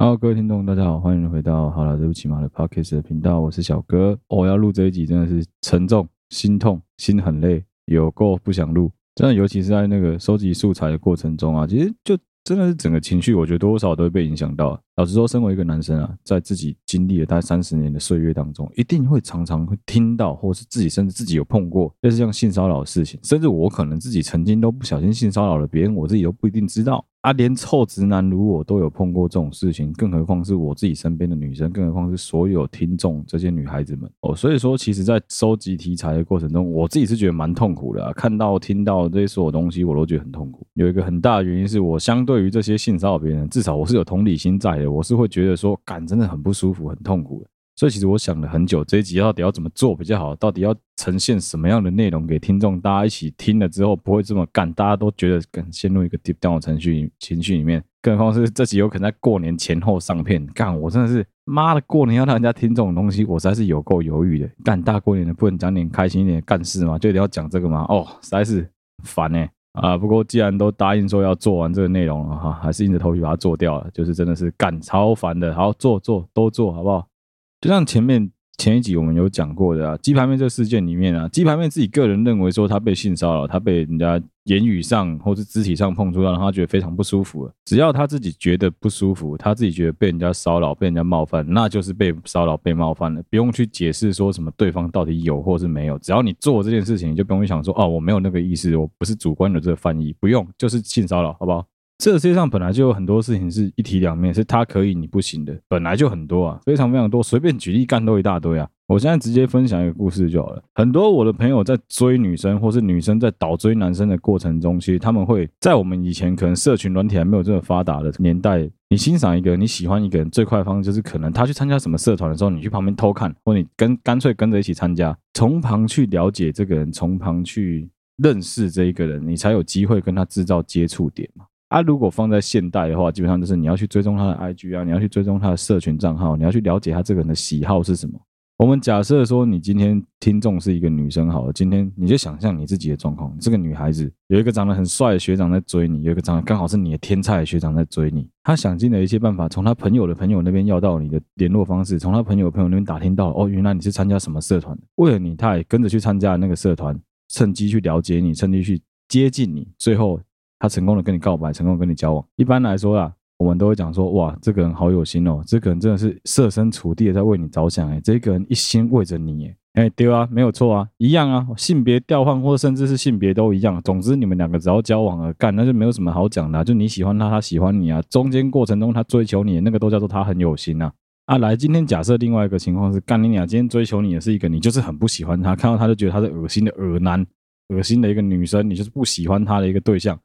好各位听众，大家好，欢迎回到好了，对不起嘛的 Podcast 的频道，我是小哥。我、哦、要录这一集真的是沉重、心痛、心很累，有够不想录。真的，尤其是在那个收集素材的过程中啊，其实就真的是整个情绪，我觉得多少都会被影响到。老实说，身为一个男生啊，在自己经历了大概三十年的岁月当中，一定会常常会听到，或是自己甚至自己有碰过类似像性骚扰的事情，甚至我可能自己曾经都不小心性骚扰了别人，我自己都不一定知道。啊，连臭直男如我都有碰过这种事情，更何况是我自己身边的女生，更何况是所有听众这些女孩子们哦。所以说，其实，在收集题材的过程中，我自己是觉得蛮痛苦的。看到、听到这些所有东西，我都觉得很痛苦。有一个很大的原因是我相对于这些性骚扰别人，至少我是有同理心在的，我是会觉得说，感真的很不舒服、很痛苦的。所以其实我想了很久，这一集到底要怎么做比较好？到底要呈现什么样的内容给听众？大家一起听了之后不会这么干，大家都觉得更陷入一个 deep down 的程序情绪里面。更何况是这集有可能在过年前后上片，干我真的是妈的，过年要让人家听这种东西，我实在是有够犹豫的。干大过年的不能讲点开心一点的干事吗？就一定要讲这个吗？哦，实在是烦哎、啊！不过既然都答应说要做完这个内容了哈，还是硬着头皮把它做掉了，就是真的是干超烦的。好，做做都做好不好？就像前面前一集我们有讲过的啊，鸡排妹这个事件里面啊，鸡排妹自己个人认为说她被性骚扰，她被人家言语上或是肢体上碰触到，让她觉得非常不舒服。只要她自己觉得不舒服，她自己觉得被人家骚扰、被人家冒犯，那就是被骚扰、被冒犯了，不用去解释说什么对方到底有或是没有。只要你做这件事情，就不用想说哦，我没有那个意思，我不是主观的这个翻译，不用，就是性骚扰，好不好？这个世界上本来就有很多事情是一体两面，是他可以你不行的，本来就很多啊，非常非常多，随便举例干都一大堆啊。我现在直接分享一个故事就好了。很多我的朋友在追女生，或是女生在倒追男生的过程中，其实他们会在我们以前可能社群软体还没有这么发达的年代，你欣赏一个，你喜欢一个人，最快的方式就是可能他去参加什么社团的时候，你去旁边偷看，或你跟干脆跟着一起参加，从旁去了解这个人，从旁去认识这一个人，你才有机会跟他制造接触点嘛。啊，如果放在现代的话，基本上就是你要去追踪他的 IG 啊，你要去追踪他的社群账号，你要去了解他这个人的喜好是什么。我们假设说，你今天听众是一个女生，好了，今天你就想象你自己的状况，这个女孩子有一个长得很帅的学长在追你，有一个长得刚好是你的天菜的学长在追你，他想尽了一切办法，从他朋友的朋友那边要到你的联络方式，从他朋友的朋友那边打听到，哦，原来你是参加什么社团，为了你，他也跟着去参加那个社团，趁机去了解你，趁机去接近你，最后。他成功的跟你告白，成功跟你交往。一般来说啊，我们都会讲说，哇，这个人好有心哦，这个人真的是设身处地的在为你着想，诶，这个人一心为着你，诶，诶，对啊，没有错啊，一样啊，性别调换或甚至是性别都一样。总之，你们两个只要交往了，干，那就没有什么好讲的，就你喜欢他，他喜欢你啊，中间过程中他追求你，那个都叫做他很有心呐。啊，来，今天假设另外一个情况是，干你俩今天追求你的是一个你就是很不喜欢他，看到他就觉得他是恶心的恶男，恶心的一个女生，你就是不喜欢他的一个对象。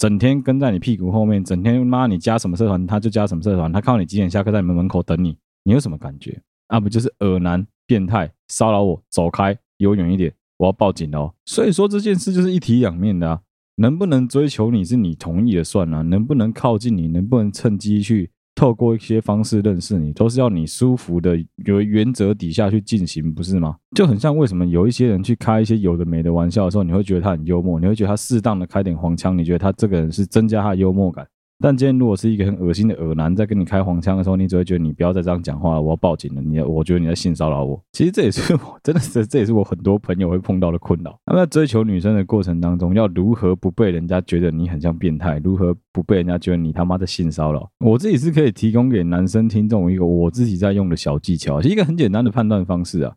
整天跟在你屁股后面，整天妈你加什么社团他就加什么社团，他看到你几点下课在你们门口等你，你有什么感觉？啊，不就是恶男变态骚扰我，走开，离我远一点，我要报警哦。所以说这件事就是一体两面的啊，能不能追求你是你同意的算啊，能不能靠近你，能不能趁机去。透过一些方式认识你，都是要你舒服的有原则底下去进行，不是吗？就很像为什么有一些人去开一些有的没的玩笑的时候，你会觉得他很幽默，你会觉得他适当的开点黄腔，你觉得他这个人是增加他的幽默感。但今天如果是一个很恶心的恶男在跟你开黄腔的时候，你只会觉得你不要再这样讲话了，我要报警了。你，我觉得你在性骚扰我。其实这也是我真的是，这也是我很多朋友会碰到的困扰。那么在追求女生的过程当中，要如何不被人家觉得你很像变态？如何不被人家觉得你他妈的性骚扰？我自己是可以提供给男生听众一个我自己在用的小技巧，是一个很简单的判断方式啊，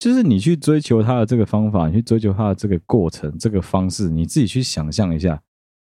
就是你去追求他的这个方法，你去追求他的这个过程，这个方式，你自己去想象一下。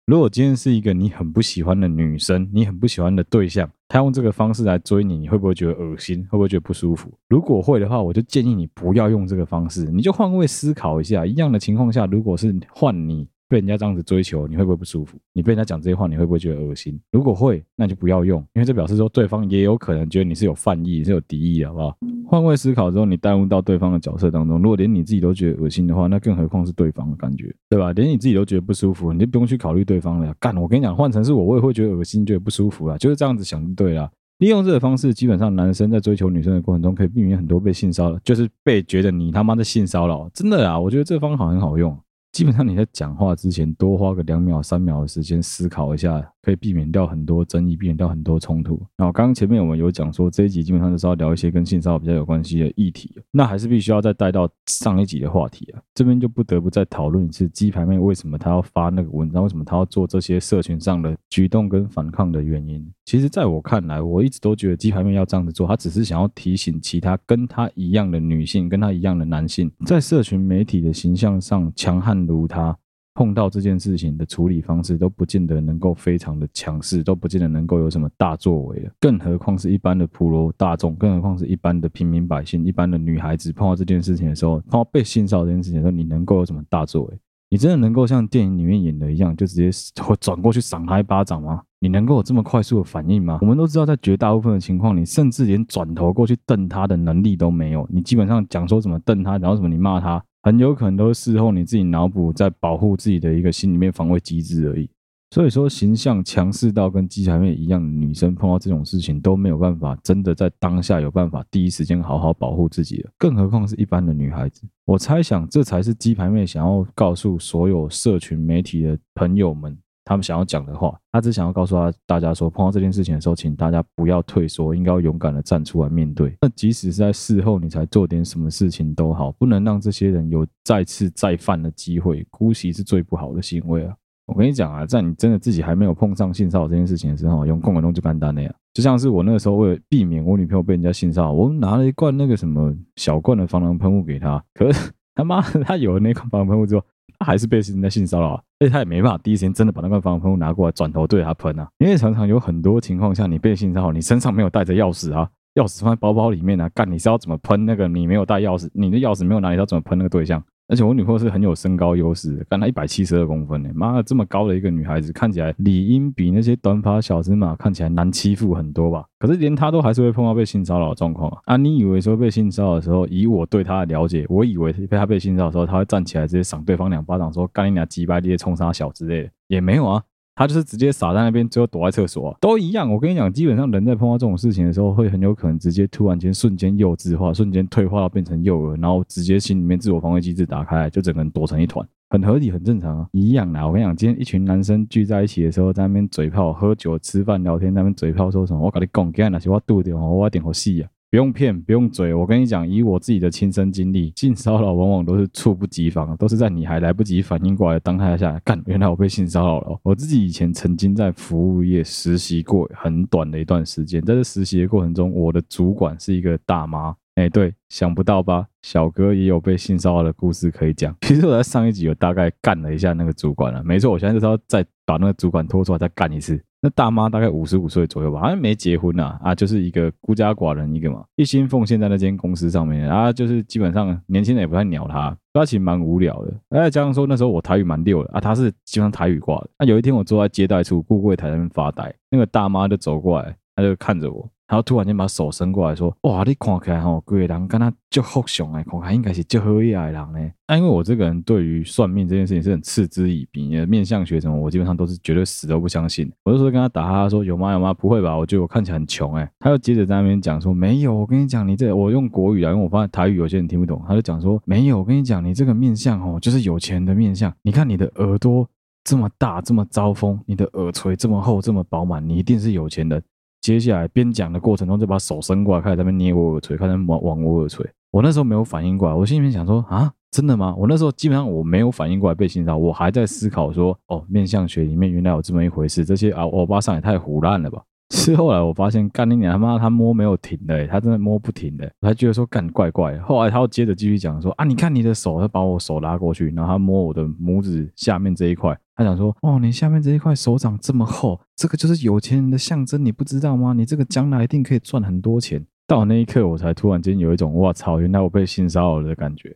如果今天是一个你很不喜欢的女生，你很不喜欢的对象，她用这个方式来追你，你会不会觉得恶心？会不会觉得不舒服？如果会的话，我就建议你不要用这个方式，你就换位思考一下，一样的情况下，如果是换你。被人家这样子追求，你会不会不舒服？你被人家讲这些话，你会不会觉得恶心？如果会，那就不要用，因为这表示说对方也有可能觉得你是有犯意，是有敌意，好不好？换位思考之后，你带入到对方的角色当中，如果连你自己都觉得恶心的话，那更何况是对方的感觉，对吧？连你自己都觉得不舒服，你就不用去考虑对方了。干，我跟你讲，换成是我，我也会觉得恶心，觉得不舒服啦。就是这样子想就对了。利用这个方式，基本上男生在追求女生的过程中，可以避免很多被性骚扰，就是被觉得你他妈的性骚扰。真的啊，我觉得这方法很好用。基本上你在讲话之前多花个两秒、三秒的时间思考一下，可以避免掉很多争议，避免掉很多冲突。然后刚刚前面我们有讲说，这一集基本上就是要聊一些跟性骚扰比较有关系的议题，那还是必须要再带到上一集的话题啊。这边就不得不再讨论一次鸡排妹为什么她要发那个文章，为什么她要做这些社群上的举动跟反抗的原因。其实，在我看来，我一直都觉得鸡排妹要这样子做，她只是想要提醒其他跟她一样的女性，跟她一样的男性，在社群媒体的形象上强悍如她。碰到这件事情的处理方式都不见得能够非常的强势，都不见得能够有什么大作为，更何况是一般的普罗大众，更何况是一般的平民百姓、一般的女孩子碰到这件事情的时候，碰到被性骚扰这件事情的时候，你能够有什么大作为？你真的能够像电影里面演的一样，就直接会转过去赏他一巴掌吗？你能够有这么快速的反应吗？我们都知道，在绝大部分的情况，你甚至连转头过去瞪他的能力都没有。你基本上讲说怎么瞪他，然后什么你骂他。很有可能都是事后你自己脑补在保护自己的一个心里面防卫机制而已。所以说，形象强势到跟鸡排妹一样的女生碰到这种事情都没有办法真的在当下有办法第一时间好好保护自己的，更何况是一般的女孩子。我猜想，这才是鸡排妹想要告诉所有社群媒体的朋友们。他们想要讲的话，他只想要告诉他大家说，碰到这件事情的时候，请大家不要退缩，应该要勇敢的站出来面对。那即使是在事后你才做点什么事情都好，不能让这些人有再次再犯的机会，姑息是最不好的行为啊！我跟你讲啊，在你真的自己还没有碰上性骚扰这件事情的时候，用共感动就简单那样。就像是我那个时候为了避免我女朋友被人家性骚扰，我拿了一罐那个什么小罐的防狼喷雾给她，可是他妈的，他有了那罐防狼喷雾之后。他还是被人家性骚扰啊，而且他也没办法第一时间真的把那个防狼喷雾拿过来转头对他喷啊，因为常常有很多情况下你被性骚扰，你身上没有带着钥匙啊，钥匙放在包包里面啊，干你是要怎么喷那个？你没有带钥匙，你的钥匙没有拿，你要怎么喷那个对象？而且我女朋友是很有身高优势的，干她一百七十二公分呢，妈的这么高的一个女孩子，看起来理应比那些短发小芝麻看起来难欺负很多吧？可是连她都还是会碰到被性骚扰的状况啊！啊，你以为说被性骚扰的时候，以我对她的了解，我以为被她被性骚扰的时候，她会站起来直接赏对方两巴掌，说干你俩鸡巴裂冲杀小之类的，也没有啊。他就是直接傻在那边，最后躲在厕所，都一样。我跟你讲，基本上人在碰到这种事情的时候，会很有可能直接突然间瞬间幼稚化，瞬间退化到变成幼儿，然后直接心里面自我防卫机制打开，就整个人躲成一团，很合理，很正常啊，一样啦。我跟你讲，今天一群男生聚在一起的时候，在那边嘴炮、喝酒、吃饭、聊天，在那边嘴炮说什么？我跟你讲，今天那是我肚子哦，我点好细啊。不用骗，不用嘴。我跟你讲，以我自己的亲身经历，性骚扰往往都是猝不及防，都是在你还来不及反应过来当下下干。原来我被性骚扰了。我自己以前曾经在服务业实习过很短的一段时间，在这实习的过程中，我的主管是一个大妈。哎，对，想不到吧？小哥也有被性骚扰的故事可以讲。其实我在上一集有大概干了一下那个主管了。没错，我现在就是要再把那个主管拖出来再干一次。那大妈大概五十五岁左右吧，好像没结婚呐，啊，就是一个孤家寡人一个嘛，一心奉献在那间公司上面，啊，就是基本上年轻人也不太鸟他，他其实蛮无聊的。再加上说那时候我台语蛮溜的啊，他是基本上台语挂的。那有一天我坐在接待处顾柜台那边发呆，那个大妈就走过来，他就看着我。然后突然间把手伸过来说：“哇，你看起来吼，贵人跟他就好相哎，看起来应该是就好意的人呢。那、因为我这个人对于算命这件事情是很嗤之以鼻的，面相学什么，我基本上都是绝对死都不相信。我就说跟他打哈哈说：有吗有吗？不会吧？我觉得我看起来很穷哎。他又接着在那边讲说：没有，我跟你讲，你这我用国语啊，因为我发现台语有些人听不懂。他就讲说：没有，我跟你讲，你这个面相哦，就是有钱的面相。你看你的耳朵这么大，这么招风，你的耳垂这么厚，这么饱满，你一定是有钱人。”接下来边讲的过程中，就把手伸过来，开始在那边捏我耳垂，开始往往我耳垂。我那时候没有反应过来，我心里面想说啊，真的吗？我那时候基本上我没有反应过来被性骚扰，我还在思考说，哦，面相学里面原来有这么一回事，这些啊欧巴桑也太胡乱了吧。是后来我发现，干你娘他妈，他摸没有停的、他真的摸不停的、欸，我还觉得说干怪怪的。后来他又接着继续讲说啊，你看你的手，他把我手拉过去，然后他摸我的拇指下面这一块，他想说哦，你下面这一块手掌这么厚，这个就是有钱人的象征，你不知道吗？你这个将来一定可以赚很多钱。到那一刻，我才突然间有一种哇操，原来我被性骚扰了的感觉。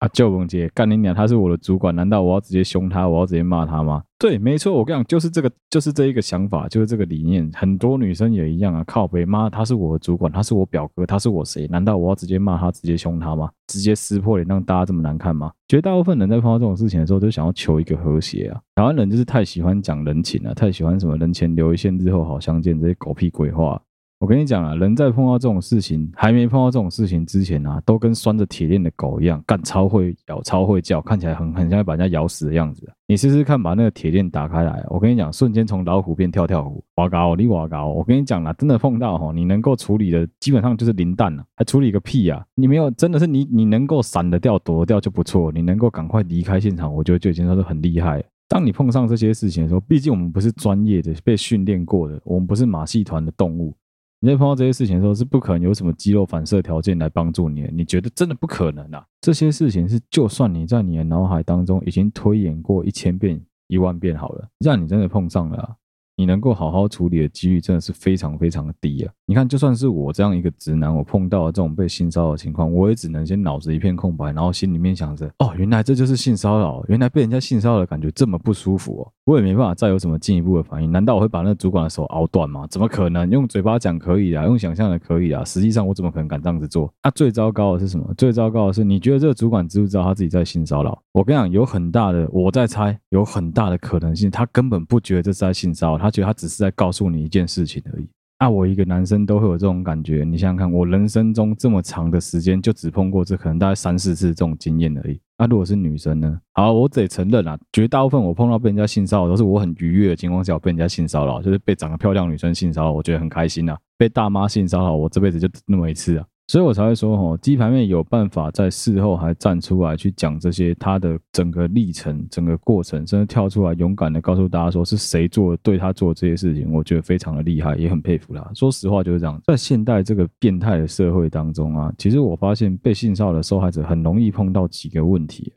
啊，就文杰，干你娘！他是我的主管，难道我要直接凶他？我要直接骂他吗？对，没错，我跟你讲，就是这个，就是这一个想法，就是这个理念。很多女生也一样啊，靠北妈，他是我的主管，他是我表哥，他是我谁？难道我要直接骂他，直接凶他吗？直接撕破脸让大家这么难看吗？绝大部分人在碰到这种事情的时候，都想要求一个和谐啊。台湾人就是太喜欢讲人情了，太喜欢什么人前留一线，日后好相见这些狗屁鬼话。我跟你讲啊，人在碰到这种事情，还没碰到这种事情之前啊，都跟拴着铁链的狗一样，干超会咬、超会叫，看起来很很像要把人家咬死的样子。你试试看，把那个铁链打开来，我跟你讲，瞬间从老虎变跳跳虎，哇高你哇高！我跟你讲啊，真的碰到吼，你能够处理的基本上就是零蛋了，还处理个屁啊！你没有，真的是你你能够闪得掉、躲得掉就不错，你能够赶快离开现场，我觉得就已经算是很厉害。当你碰上这些事情的时候，毕竟我们不是专业的、被训练过的，我们不是马戏团的动物。你在碰到这些事情的时候，是不可能有什么肌肉反射条件来帮助你的。你觉得真的不可能啊？这些事情是，就算你在你的脑海当中已经推演过一千遍、一万遍好了，让你真的碰上了。你能够好好处理的几率真的是非常非常的低啊！你看，就算是我这样一个直男，我碰到了这种被性骚扰的情况，我也只能先脑子一片空白，然后心里面想着：哦，原来这就是性骚扰，原来被人家性骚扰的感觉这么不舒服哦！我也没办法再有什么进一步的反应。难道我会把那主管的手拗断吗？怎么可能？用嘴巴讲可以啊，用想象的可以啊，实际上我怎么可能敢这样子做？那、最糟糕的是什么？最糟糕的是，你觉得这个主管知不知道他自己在性骚扰？我跟你讲，有很大的，我在猜，有很大的可能性，他根本不觉得这是在性骚扰，他觉得他只是在告。诉你一件事情而已。啊，我一个男生都会有这种感觉。你想想看，我人生中这么长的时间，就只碰过这可能大概三四次这种经验而已。那、如果是女生呢？好，我得承认啊，绝大部分我碰到被人家性骚扰，都是我很愉悦的情况下被人家性骚扰，就是被长得漂亮女生性骚扰，我觉得很开心啊。被大妈性骚扰，我这辈子就那么一次啊。所以我才会说，吼，鸡排妹有办法在事后还站出来去讲这些她的整个历程、整个过程，甚至跳出来勇敢的告诉大家说是谁做对她做这些事情，我觉得非常的厉害，也很佩服她。说实话就是这样，在现代这个变态的社会当中啊，其实我发现被性骚扰的受害者很容易碰到几个问题。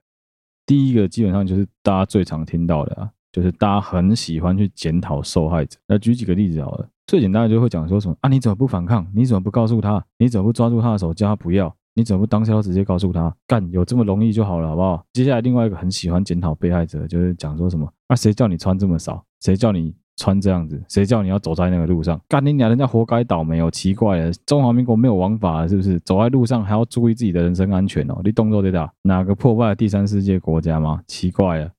第一个基本上就是大家最常听到的啊，就是大家很喜欢去检讨受害者。来举几个例子好了。最简单的就会讲说什么啊？你怎么不反抗？你怎么不告诉他？你怎么不抓住他的手叫他不要？你怎么不当下直接告诉他？干，有这么容易就好了，好不好？接下来另外一个很喜欢检讨被害者，就是讲说什么啊？谁叫你穿这么少？谁叫你穿这样子？谁叫你要走在那个路上？干你娘，人家活该倒霉哦！奇怪了，中华民国没有王法了是不是？走在路上还要注意自己的人身安全哦？你动作对大？哪个破败的第三世界国家吗？奇怪了。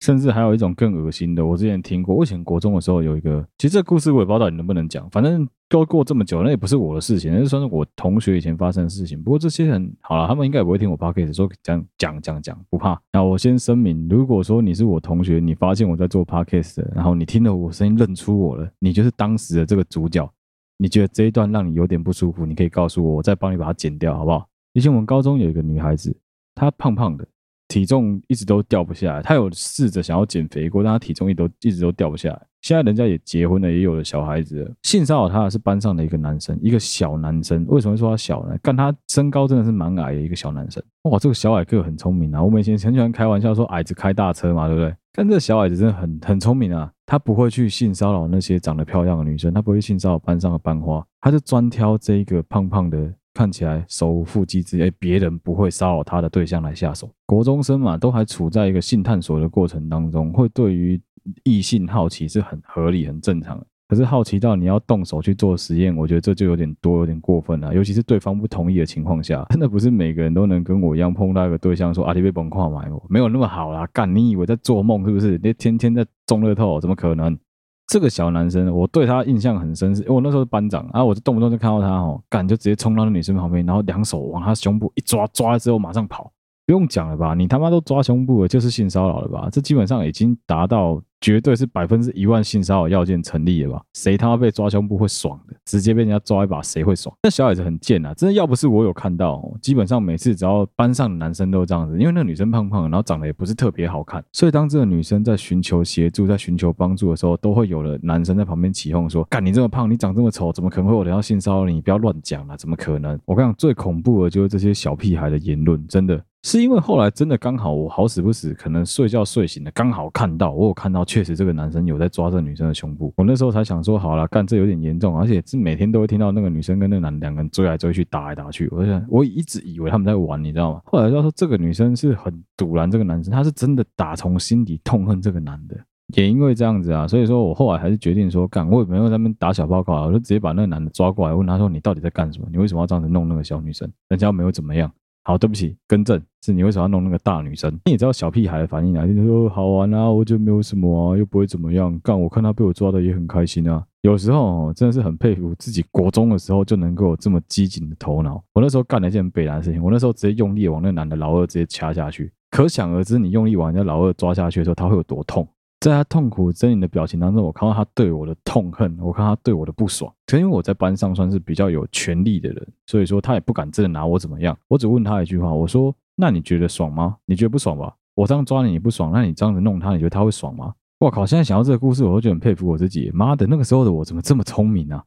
甚至还有一种更恶心的，我之前听过。我以前国中的时候有一个，其实这故事我也不知道到底能不能讲。反正都过这么久，那也不是我的事情，那算是我同学以前发生的事情。不过这些人好了，他们应该也不会听我 p o c a s t 说讲讲讲讲，不怕。那我先声明，如果说你是我同学，你发现我在做 p o c a s t 然后你听了我声音认出我了，你就是当时的这个主角。你觉得这一段让你有点不舒服，你可以告诉我，我再帮你把它剪掉，好不好？以前我们高中有一个女孩子，她胖胖的。体重一直都掉不下来，他有试着想要减肥过，但他体重一都一直都掉不下来。现在人家也结婚了，也有了小孩子了。性骚扰他的是班上的一个男生，一个小男生。为什么会说他小呢？干他身高真的是蛮矮的一个小男生。哇，这个小矮个很聪明啊！我们以前很喜欢开玩笑说矮子开大车嘛，对不对？但这小矮子真的很很聪明啊！他不会去性骚扰那些长得漂亮的女生，他不会性骚扰班上的班花，他就专挑这一个胖胖的。看起来手无缚鸡之力，别人不会骚扰他的对象来下手。国中生嘛，都还处在一个性探索的过程当中，会对于异性好奇是很合理、很正常。可是好奇到你要动手去做实验，我觉得这就有点多、有点过分了。尤其是对方不同意的情况下，真的不是每个人都能跟我一样碰到一个对象说啊，你被崩跨买我，没有那么好啦。干，你以为在做梦是不是？你天天在中乐透，怎么可能？这个小男生，我对他印象很深，是因为我那时候是班长啊，我就动不动就看到他哦，干就直接冲到那女生旁边，然后两手往她胸部一抓，抓了之后马上跑，不用讲了吧？你他妈都抓胸部了，就是性骚扰了吧？这基本上已经达到。绝对是百分之一万性骚扰要件成立的吧？谁他妈被抓胸部会爽的？直接被人家抓一把，谁会爽？那小矮子很贱啊！真的要不是我有看到，基本上每次只要班上的男生都这样子，因为那个女生胖胖，然后长得也不是特别好看，所以当这个女生在寻求协助、在寻求帮助的时候，都会有了男生在旁边起哄说：“干你这么胖，你长这么丑，怎么可能会有人要性骚扰你？你不要乱讲啊！怎么可能？”我跟你讲，最恐怖的就是这些小屁孩的言论，真的。是因为后来真的刚好我好死不死，可能睡觉睡醒了，刚好看到我有看到，确实这个男生有在抓这女生的胸部。我那时候才想说，好了，干这有点严重，而且是每天都会听到那个女生跟那个男两个人追来追去，打来打去。我想我一直以为他们在玩，你知道吗？后来要说这个女生是很赌烂这个男生，她是真的打从心底痛恨这个男的。也因为这样子啊，所以说我后来还是决定说，干我也没有在那边打小报告啊，我就直接把那个男的抓过来，问他说，你到底在干什么？你为什么要这样子弄那个小女生？人家又没有怎么样。好，对不起，更正，是你为什么要弄那个大女生？你也知道小屁孩的反应啊，就说好玩啊，我就没有什么啊，又不会怎么样。干，我看他被我抓的也很开心啊，有时候真的是很佩服自己国中的时候就能够有这么机警的头脑。我那时候干了一件北南的事情，我那时候直接用力往那男的老二直接掐下去。可想而知，你用力往人家老二抓下去的时候，他会有多痛。在他痛苦狰狞的表情当中，我看到他对我的痛恨，我看他对我的不爽。可因为我在班上算是比较有权力的人，所以说他也不敢真的拿我怎么样。我只问他一句话，我说：“那你觉得爽吗？你觉得不爽吧？我这样抓你你不爽，那你这样子弄他，你觉得他会爽吗？”我靠！现在想到这个故事，我都觉得很佩服我自己。妈的，那个时候的我怎么这么聪明啊？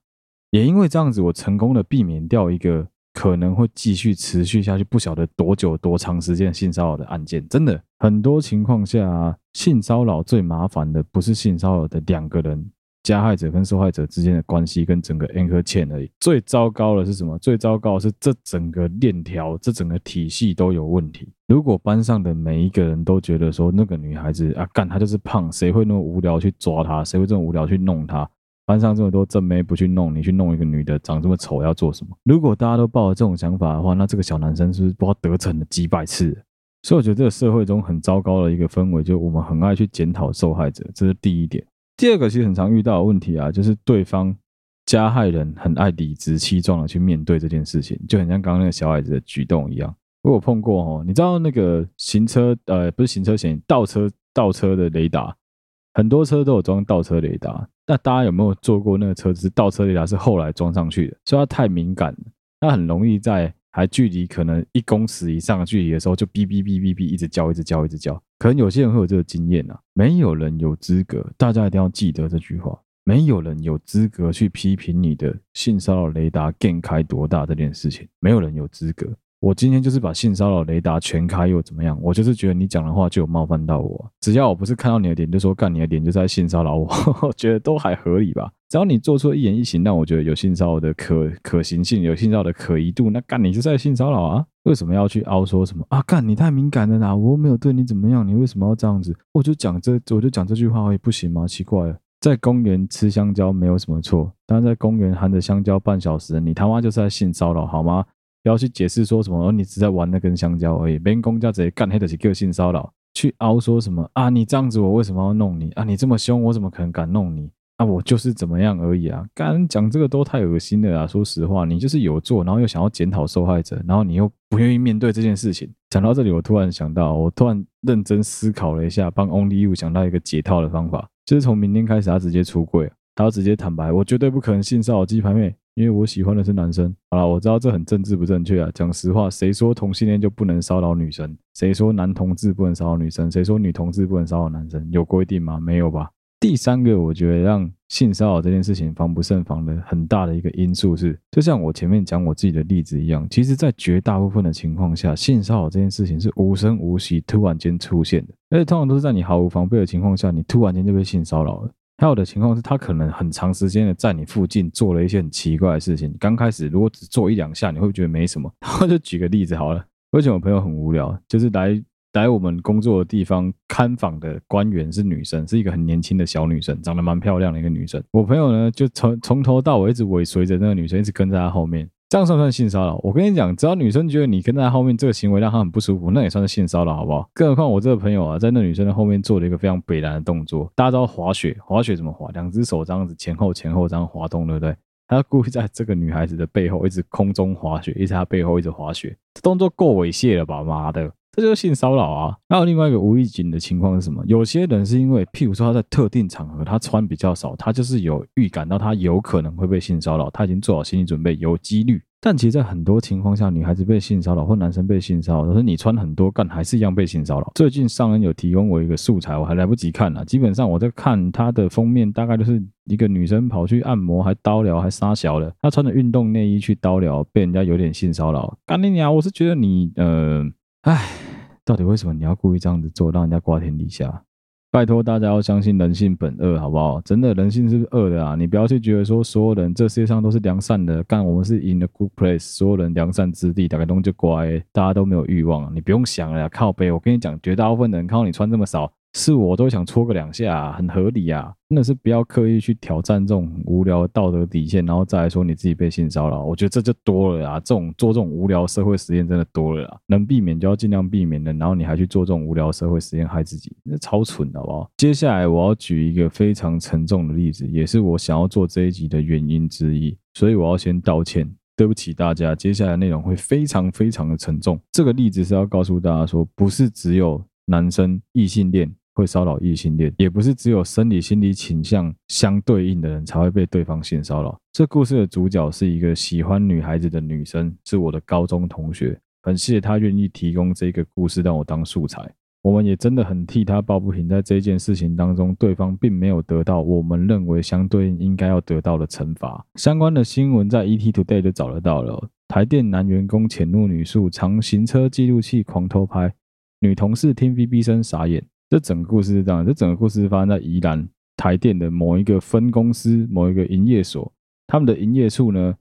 也因为这样子，我成功的避免掉一个。可能会继续持续下去，不晓得多久多长时间性骚扰的案件，真的很多情况下，性骚扰最麻烦的不是性骚扰的两个人，加害者跟受害者之间的关系跟整个 anchor chain 而已。最糟糕的是什么？最糟糕的是这整个链条，这整个体系都有问题。如果班上的每一个人都觉得说那个女孩子啊，干她就是胖，谁会那么无聊去抓她？谁会这么无聊去弄她？班上这么多正妹不去弄，你去弄一个女的长这么丑要做什么？如果大家都抱着这种想法的话，那这个小男生是不是不知道得逞了几百次？所以我觉得这个社会中很糟糕的一个氛围，就我们很爱去检讨受害者，这是第一点。第二个其实很常遇到的问题啊，就是对方加害人很爱理直气壮的去面对这件事情，就很像刚刚那个小孩子的举动一样。我有碰过哦，你知道那个行车呃不是行车线倒车倒车的雷达，很多车都有装倒车雷达。那大家有没有坐过那个车子？倒车雷达是后来装上去的，所以它太敏感了，它很容易在还距离可能一公尺以上的距离的时候就哔哔哔哔哔一直叫，一直叫，一直叫。可能有些人会有这个经验啊，没有人有资格，大家一定要记得这句话：没有人有资格去批评你的性骚扰雷达电开多大这件事情，没有人有资格。我今天就是把性骚扰雷达全开又怎么样？我就是觉得你讲的话就有冒犯到我，只要我不是看到你的脸就说干你的脸就在性骚扰我，觉得都还合理吧。只要你做出一言一行让我觉得有性骚扰的可可行性，有性骚扰的可疑度，那干你就是在性骚扰啊？为什么要去凹说什么啊？干你太敏感了啦！我没有对你怎么样，你为什么要这样子？我就讲这，我就讲这句话而已，不行吗？奇怪了，在公园吃香蕉没有什么错，但在公园含着香蕉半小时，你他妈就是在性骚扰好吗？不要去解释说什么，你只在玩那根香蕉而已。别人公家直接干黑的是个性骚扰，去凹说什么啊？你这样子，我为什么要弄你啊？你这么凶，我怎么可能敢弄你啊？我就是怎么样而已啊！刚讲这个都太恶心了啊！说实话，你就是有做，然后又想要检讨受害者，然后你又不愿意面对这件事情。讲到这里，我突然想到，我突然认真思考了一下，帮 Only You 想到一个解套的方法，就是从明天开始，他直接出柜，他要直接坦白，我绝对不可能性骚扰鸡排妹。因为我喜欢的是男生，好了，我知道这很政治不正确啊。讲实话，谁说同性恋就不能骚扰女生？谁说男同志不能骚扰女生？谁说女同志不能骚扰男生？有规定吗？没有吧。第三个，我觉得让性骚扰这件事情防不胜防的很大的一个因素是，就像我前面讲我自己的例子一样，其实在绝大部分的情况下，性骚扰这件事情是无声无息、突然间出现的，而且通常都是在你毫无防备的情况下，你突然间就被性骚扰了。还有的情况是，他可能很长时间的在你附近做了一些很奇怪的事情。刚开始如果只做一两下，你会觉得没什么。然后就举个例子好了，而且我朋友很无聊，就是来来我们工作的地方看访的官员是女生，是一个很年轻的小女生，长得蛮漂亮的一个女生。我朋友呢，就从从头到尾一直尾随着那个女生，一直跟在她后面。这样算不算性骚扰？我跟你讲，只要女生觉得你跟在后面这个行为让她很不舒服，那也算是性骚扰，好不好？更何况我这个朋友啊，在那女生的后面做了一个非常北南的动作。大家知道滑雪，滑雪怎么滑？两只手这样子前后前后这样滑动，对不对？他故意在这个女孩子的背后一直空中滑雪，一直她背后一直滑雪，这动作够猥亵了吧？妈的！这就是性骚扰啊！还有另外一个无预警的情况是什么？有些人是因为，譬如说他在特定场合他穿比较少，他就是有预感到他有可能会被性骚扰，他已经做好心理准备，有几率。但其实，在很多情况下，女孩子被性骚扰或男生被性骚扰，都是你穿很多，干还是一样被性骚扰。最近上恩有提供我一个素材，我还来不及看呢。基本上我在看他的封面，大概就是一个女生跑去按摩，还刀疗，还杀小的。她穿着运动内衣去刀疗，被人家有点性骚扰。干你娘！我是觉得你，呃，唉，到底为什么你要故意这样子做，让人家瓜田李下？拜托大家要相信人性本恶，好不好？真的，人性是恶的啊！你不要去觉得说所有人这世界上都是良善的，干我们是 in the good place，所有人良善之地，打开灯就乖，大家都没有欲望，你不用想了呀，靠背！我跟你讲，绝大部分人看到你穿这么少，是我都想戳个两下，很合理啊。真的是不要刻意去挑战这种无聊道德底线，然后再来说你自己被性骚扰，我觉得这就多了啊。这种做这种无聊社会实验真的多了啊，能避免就要尽量避免的，然后你还去做这种无聊社会实验害自己，那超蠢的好不好？接下来我要举一个非常沉重的例子，也是我想要做这一集的原因之一，所以我要先道歉，对不起大家。接下来内容会非常非常的沉重，这个例子是要告诉大家说，不是只有男生异性恋。会骚扰异性恋，也不是只有生理心理倾向相对应的人才会被对方性骚扰。这故事的主角是一个喜欢女孩子的女生，是我的高中同学。很谢谢她愿意提供这个故事让我当素材。我们也真的很替她抱不平，在这件事情当中，对方并没有得到我们认为相对应应该要得到的惩罚。相关的新闻在 ET Today 就找得到了。台电男员工潜入女宿，藏行车记录器狂偷拍，女同事听 VB 声傻眼。这整个故事是这样，这整个故事发生在宜兰台电的某一个分公司、某一个营业所，他们的营业处呢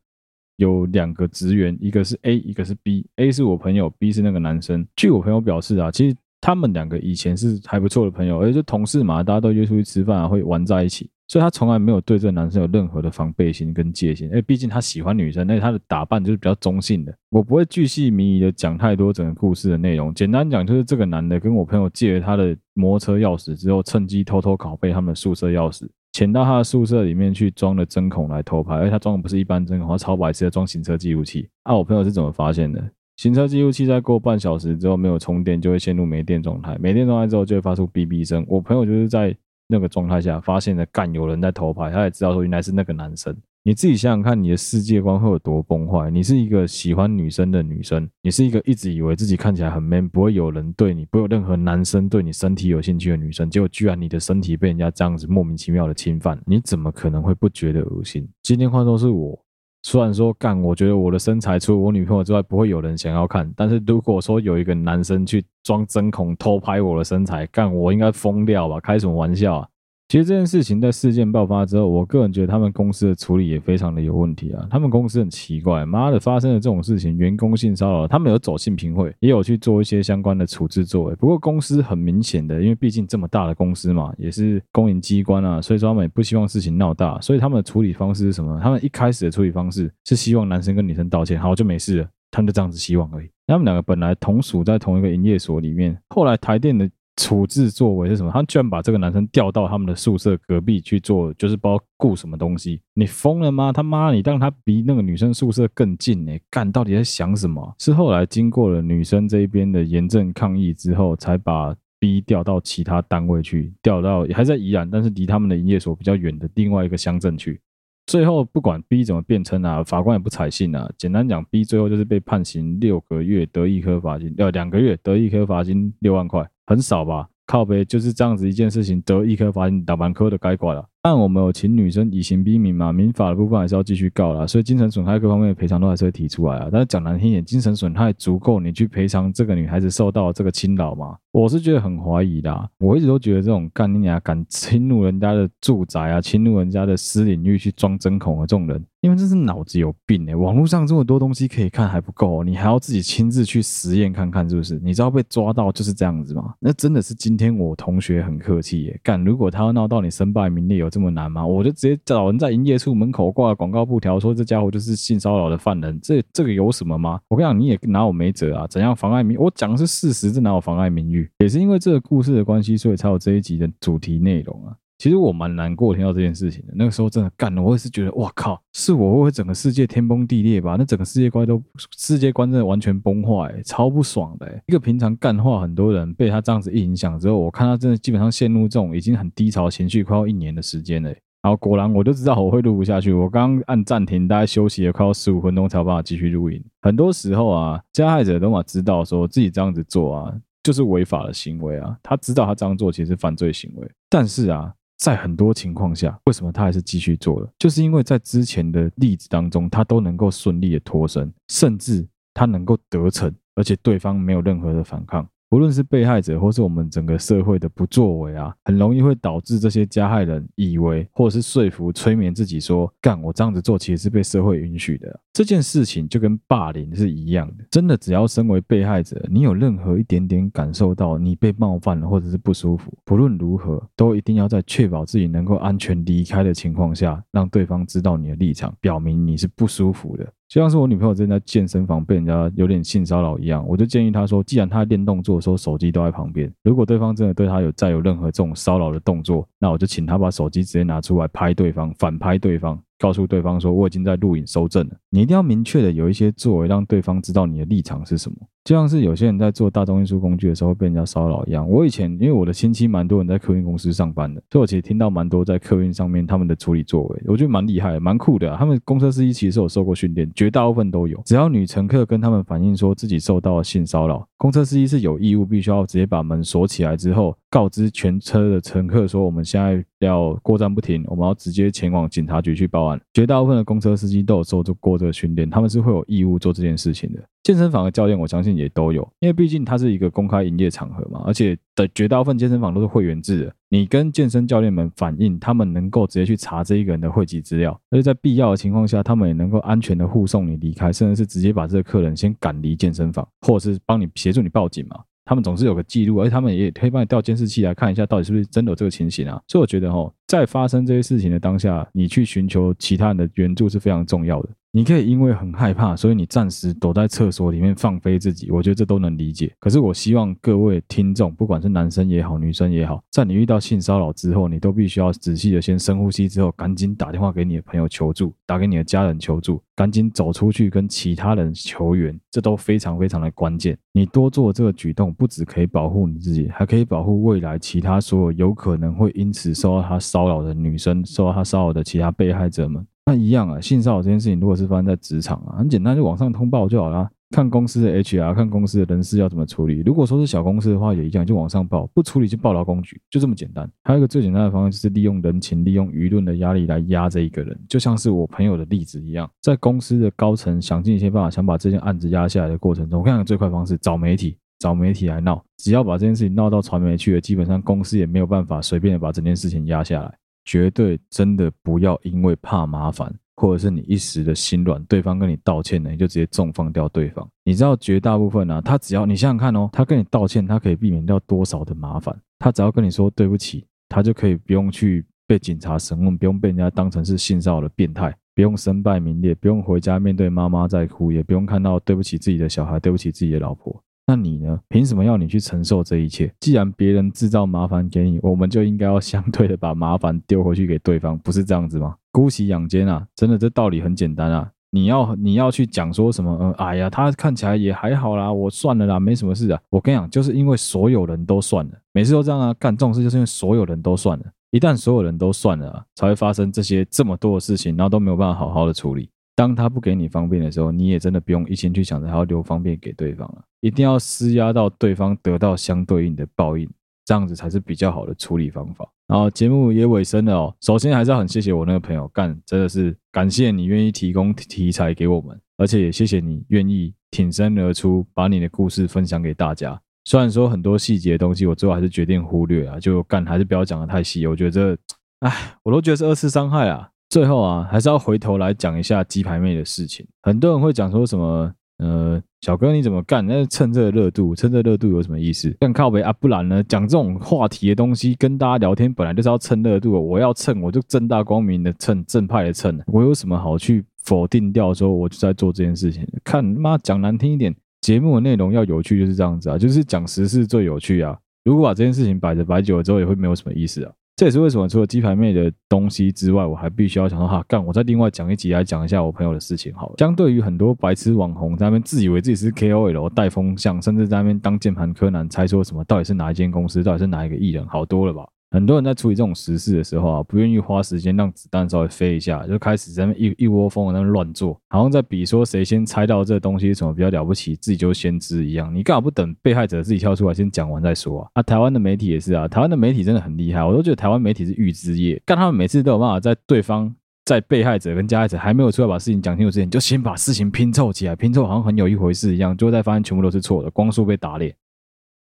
有两个职员，一个是 A，一个是 B。A 是我朋友，B 是那个男生。据我朋友表示啊，其实他们两个以前是还不错的朋友，而且就同事嘛，大家都约出去吃饭啊，会玩在一起。所以他从来没有对这个男生有任何的防备心跟戒心，因为毕竟他喜欢女生，那他的打扮就是比较中性的。我不会巨细靡遗的讲太多整个故事的内容，简单讲就是这个男的跟我朋友借了他的摩托车钥匙之后，趁机偷偷拷贝他们的宿舍钥匙，潜到他的宿舍里面去装了针孔来偷拍，而且他装的不是一般针孔，他超白痴的装行车记录器。啊，我朋友是怎么发现的？行车记录器在过半小时之后没有充电，就会陷入没电状态，没电状态之后就会发出哔哔声。我朋友就是在。那个状态下发现了，干有人在偷拍，他也知道说原来是那个男生。你自己想想看，你的世界观会有多崩坏？你是一个喜欢女生的女生，你是一个一直以为自己看起来很 man，不会有人对你，不会有任何男生对你身体有兴趣的女生，结果居然你的身体被人家这样子莫名其妙的侵犯，你怎么可能会不觉得恶心？今天换作是我。虽然说干，我觉得我的身材除了我女朋友之外，不会有人想要看。但是如果说有一个男生去装针孔偷拍我的身材，干，我应该疯掉吧？开什么玩笑啊！其实这件事情在事件爆发之后，我个人觉得他们公司的处理也非常的有问题啊。他们公司很奇怪，妈的，发生了这种事情，员工性骚扰，他们有走性平会，也有去做一些相关的处置作为。不过公司很明显的，因为毕竟这么大的公司嘛，也是公营机关啊，所以说他们也不希望事情闹大，所以他们的处理方式是什么？他们一开始的处理方式是希望男生跟女生道歉，好，就没事了，他们就这样子希望而已。他们两个本来同属在同一个营业所里面，后来台电的。处置作为是什么？他居然把这个男生调到他们的宿舍隔壁去做，就是不知道顾什么东西。你疯了吗？他妈，你让他离那个女生宿舍更近呢？干，到底在想什么？是后来经过了女生这一边的严正抗议之后，才把 B 调到其他单位去，调到还在宜兰，但是离他们的营业所比较远的另外一个乡镇去。最后不管 B 怎么辩称啊，法官也不采信啊。简单讲，B 最后就是被判刑六个月，得一颗罚金，呃，两个月得一颗罚金六万块。很少吧，靠背就是这样子一件事情，得一颗罚金，打完科的该管了。但我们有请女生以刑逼民嘛，民法的部分还是要继续告啦，所以精神损害各方面的赔偿都还是会提出来啊。但是讲难听一点，精神损害足够你去赔偿这个女孩子受到这个侵扰吗？我是觉得很怀疑的。我一直都觉得这种干你啊敢侵入人家的住宅啊，侵入人家的私领域去装针孔的这种人。因为这是脑子有病诶、网络上这么多东西可以看还不够，你还要自己亲自去实验看看是不是？你知道被抓到就是这样子吗？那真的是今天我同学很客气耶，干，如果他要闹到你身败名裂有这么难吗？我就直接找人在营业处门口挂广告布条，说这家伙就是性骚扰的犯人，这这个有什么吗？我跟你讲，你也拿我没辙啊，怎样妨碍名？我讲的是事实，这哪有妨碍名誉？也是因为这个故事的关系，所以才有这一集的主题内容啊。其实我蛮难过听到这件事情的，那个时候真的干了，我也是觉得哇靠，是我会不会整个世界天崩地裂吧？那整个世界观都世界观真的完全崩坏，超不爽的，一个平常干话很多人被他这样子一影响之后，我看他真的基本上陷入这种已经很低潮情绪，快要一年的时间了，欸。然后果然我就知道我会录不下去，我刚按暂停，大概休息了快要十五分钟才有办法继续录音。很多时候啊，加害者都嘛知道说自己这样子做啊，就是违法的行为啊，他知道他这样做其实是犯罪行为，但是啊。在很多情况下，为什么他还是继续做了？就是因为在之前的例子当中，他都能够顺利的脱身，甚至他能够得逞，而且对方没有任何的反抗。不论是被害者或是我们整个社会的不作为啊，很容易会导致这些加害人以为或者是说服、催眠自己说，干我这样子做其实是被社会允许的。这件事情就跟霸凌是一样的，真的只要身为被害者，你有任何一点点感受到你被冒犯了或者是不舒服，不论如何，都一定要在确保自己能够安全离开的情况下，让对方知道你的立场，表明你是不舒服的。就像是我女朋友之前在健身房被人家有点性骚扰一样，我就建议她说，既然她练动作的时候手机都在旁边，如果对方真的对她有再有任何这种骚扰的动作，那我就请她把手机直接拿出来拍对方，反拍对方。告诉对方说，我已经在录影收证了。你一定要明确的有一些作为，让对方知道你的立场是什么。就像是有些人在做大众运输工具的时候被人家骚扰一样。我以前因为我的亲戚蛮多人在客运公司上班的，所以我其实听到蛮多在客运上面他们的处理作为，我觉得蛮厉害、蛮酷的。他们公车司机其实有受过训练，绝大部分都有。只要女乘客跟他们反映说自己受到了性骚扰，公车司机是有义务必须要直接把门锁起来之后，告知全车的乘客说我们现在要过站不停，我们要直接前往警察局去报案。绝大部分的公车司机都有受过这个训练，他们是会有义务做这件事情的。健身房的教练，我相信也都有，因为毕竟它是一个公开营业场合嘛，而且的绝大部分健身房都是会员制的。你跟健身教练们反映，他们能够直接去查这一个人的会籍资料，而且在必要的情况下，他们也能够安全的护送你离开，甚至是直接把这个客人先赶离健身房，或者是帮你协助你报警嘛。他们总是有个记录，而且他们也可以帮你调监视器来看一下，到底是不是真的有这个情形啊。所以我觉得哦，在发生这些事情的当下，你去寻求其他人的援助是非常重要的。你可以因为很害怕，所以你暂时躲在厕所里面放飞自己，我觉得这都能理解。可是我希望各位听众，不管是男生也好，女生也好，在你遇到性骚扰之后，你都必须要仔细的先深呼吸，之后赶紧打电话给你的朋友求助，打给你的家人求助，赶紧走出去跟其他人求援，这都非常非常的关键。你多做这个举动，不只可以保护你自己，还可以保护未来其他所有有可能会因此受到他骚骚扰的女生，受到他骚扰的其他被害者们。那一样啊，性骚扰这件事情，如果是发生在职场啊，很简单，就往上通报就好了。看公司的 HR，看公司的人事要怎么处理。如果说是小公司的话，也一样，就往上报，不处理就报劳工局，就这么简单。还有一个最简单的方式，就是利用人情、利用舆论的压力来压这一个人，就像是我朋友的例子一样，在公司的高层想尽一切办法想把这件案子压下来的过程中，我看看最快方式找媒体，找媒体来闹，只要把这件事情闹到传媒去了，基本上公司也没有办法随便的把整件事情压下来。绝对真的不要因为怕麻烦，或者是你一时的心软，对方跟你道歉了，你就直接纵放掉对方。你知道绝大部分啊，他只要你想想看哦，他跟你道歉，他可以避免掉多少的麻烦？他只要跟你说对不起，他就可以不用去被警察审问，不用被人家当成是性骚扰的变态，不用身败名裂，不用回家面对妈妈在哭，也不用看到对不起自己的小孩，对不起自己的老婆。那你呢？凭什么要你去承受这一切？既然别人制造麻烦给你，我们就应该要相对的把麻烦丢回去给对方，不是这样子吗？姑息养奸啊，真的这道理很简单啊。你要你要去讲说什么？呃，哎呀，他看起来也还好啦，我算了啦，没什么事啊。我跟你讲，就是因为所有人都算了，每次都这样啊，干这种事就是因为所有人都算了。一旦所有人都算了，才会发生这些这么多的事情，然后都没有办法好好的处理。当他不给你方便的时候，你也真的不用一心去想着还要留方便给对方了，一定要施压到对方得到相对应的报应，这样子才是比较好的处理方法。然后节目也尾声了哦，首先还是要很谢谢我那个朋友干，真的是感谢你愿意提供题材给我们，而且也谢谢你愿意挺身而出，把你的故事分享给大家。虽然说很多细节的东西，我最后还是决定忽略啊，就干还是不要讲得太细，我觉得这，哎，我都觉得是二次伤害啊。最后啊，还是要回头来讲一下鸡排妹的事情。很多人会讲说什么，呃，小哥你怎么干？那是趁这个热度，趁这个热度有什么意思？干靠北啊，不然呢？讲这种话题的东西，跟大家聊天本来就是要趁热度。我要蹭，我就正大光明的蹭，正派的蹭。我有什么好去否定掉？说我就在做这件事情。看妈讲难听一点，节目的内容要有趣就是这样子啊，就是讲时事最有趣啊。如果把这件事情摆着摆久了之后，也会没有什么意思啊。这也是为什么除了鸡排妹的东西之外，我还必须要想说哈干，我再另外讲一集来讲一下我朋友的事情好了。相对于很多白痴网红在那边自以为自己是 KOL 带风向，甚至在那边当键盘柯南猜说什么到底是哪一间公司，到底是哪一个艺人，好多了吧？很多人在处理这种实事的时候啊，不愿意花时间让子弹稍微飞一下，就开始在那一一窝蜂的在那乱做，好像在比说谁先猜到这东西什么比较了不起，自己就先知一样。你干嘛不等被害者自己跳出来先讲完再说啊？啊，台湾的媒体也是啊，台湾的媒体真的很厉害，我都觉得台湾媒体是预知业，但他们每次都有办法在对方在被害者跟加害者还没有出来把事情讲清楚之前，就先把事情拼凑起来，拼凑好像很有一回事一样，最后再发现全部都是错的，光速被打脸。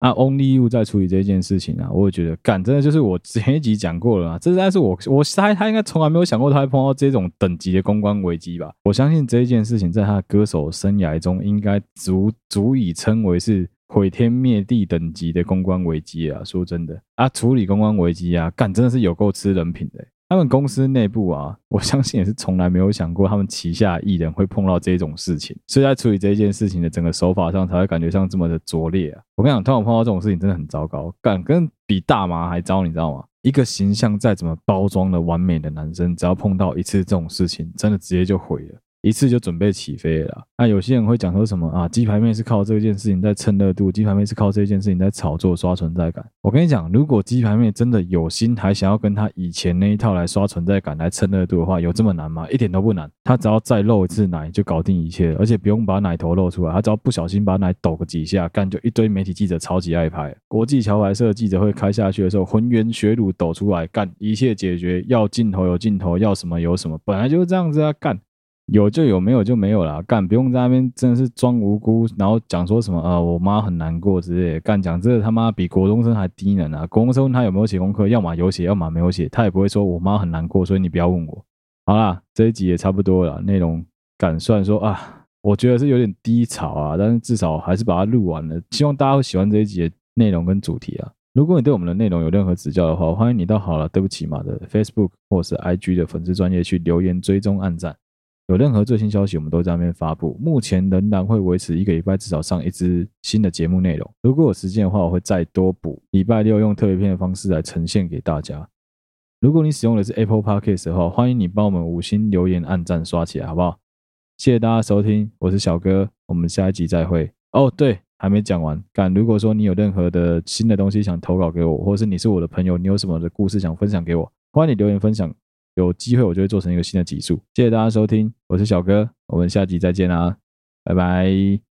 啊，Only You 在处理这件事情啊，我也觉得干真的就是我前一集讲过了啊，这但是我我猜他应该从来没有想过他会碰到这种等级的公关危机吧？我相信这一件事情在他的歌手生涯中应该足足以称为是毁天灭地等级的公关危机啊！说真的啊，处理公关危机啊，干真的是有够吃人品的。他们公司内部啊，我相信也是从来没有想过他们旗下艺人会碰到这种事情，所以在处理这件事情的整个手法上，才会感觉像这么的拙劣啊！我跟你讲，通常碰到这种事情真的很糟糕，敢跟比大麻还糟，你知道吗？一个形象再怎么包装的完美的男生，只要碰到一次这种事情，真的直接就毁了。一次就准备起飞了。那有些人会讲说什么啊？鸡排妹是靠这件事情在蹭热度，鸡排妹是靠这件事情在炒作刷存在感。我跟你讲，如果鸡排妹真的有心，还想要跟她以前那一套来刷存在感、来蹭热度的话，有这么难吗？一点都不难。她只要再露一次奶就搞定一切，而且不用把奶头露出来，她只要不小心把奶抖个几下，干就一堆媒体记者超级爱拍。国际桥牌社记者会开下去的时候，浑圆血乳抖出来，干一切解决。要镜头有镜头，要什么有什么，本来就是这样子啊，干。有就有，没有就没有啦。干不用在那边真的是装无辜，然后讲说什么啊、我妈很难过之类的。干讲这他妈比国中生还低能啊！国中生他有没有写功课，要么有写，要么没有写，他也不会说我妈很难过，所以你不要问我。好啦，这一集也差不多了，内容敢算说啊，我觉得是有点低潮啊，但是至少还是把它录完了。希望大家会喜欢这一集的内容跟主题啊。如果你对我们的内容有任何指教的话，欢迎你到好了对不起嘛的 Facebook 或是 IG 的粉丝专页去留言追踪按赞。有任何最新消息，我们都在那边发布。目前仍然会维持一个礼拜至少上一支新的节目内容。如果有时间的话，我会再多补。礼拜六用特别篇的方式来呈现给大家。如果你使用的是 Apple Podcast 的话，欢迎你帮我们五星留言、按赞、刷起来，好不好？谢谢大家收听，我是小哥，我们下一集再会。哦，对，还没讲完。干，如果说你有任何的新的东西想投稿给我，或是你是我的朋友，你有什么的故事想分享给我，欢迎你留言分享。有机会我就会做成一个新的集数，谢谢大家收听，我是小哥，我们下集再见啦，拜拜。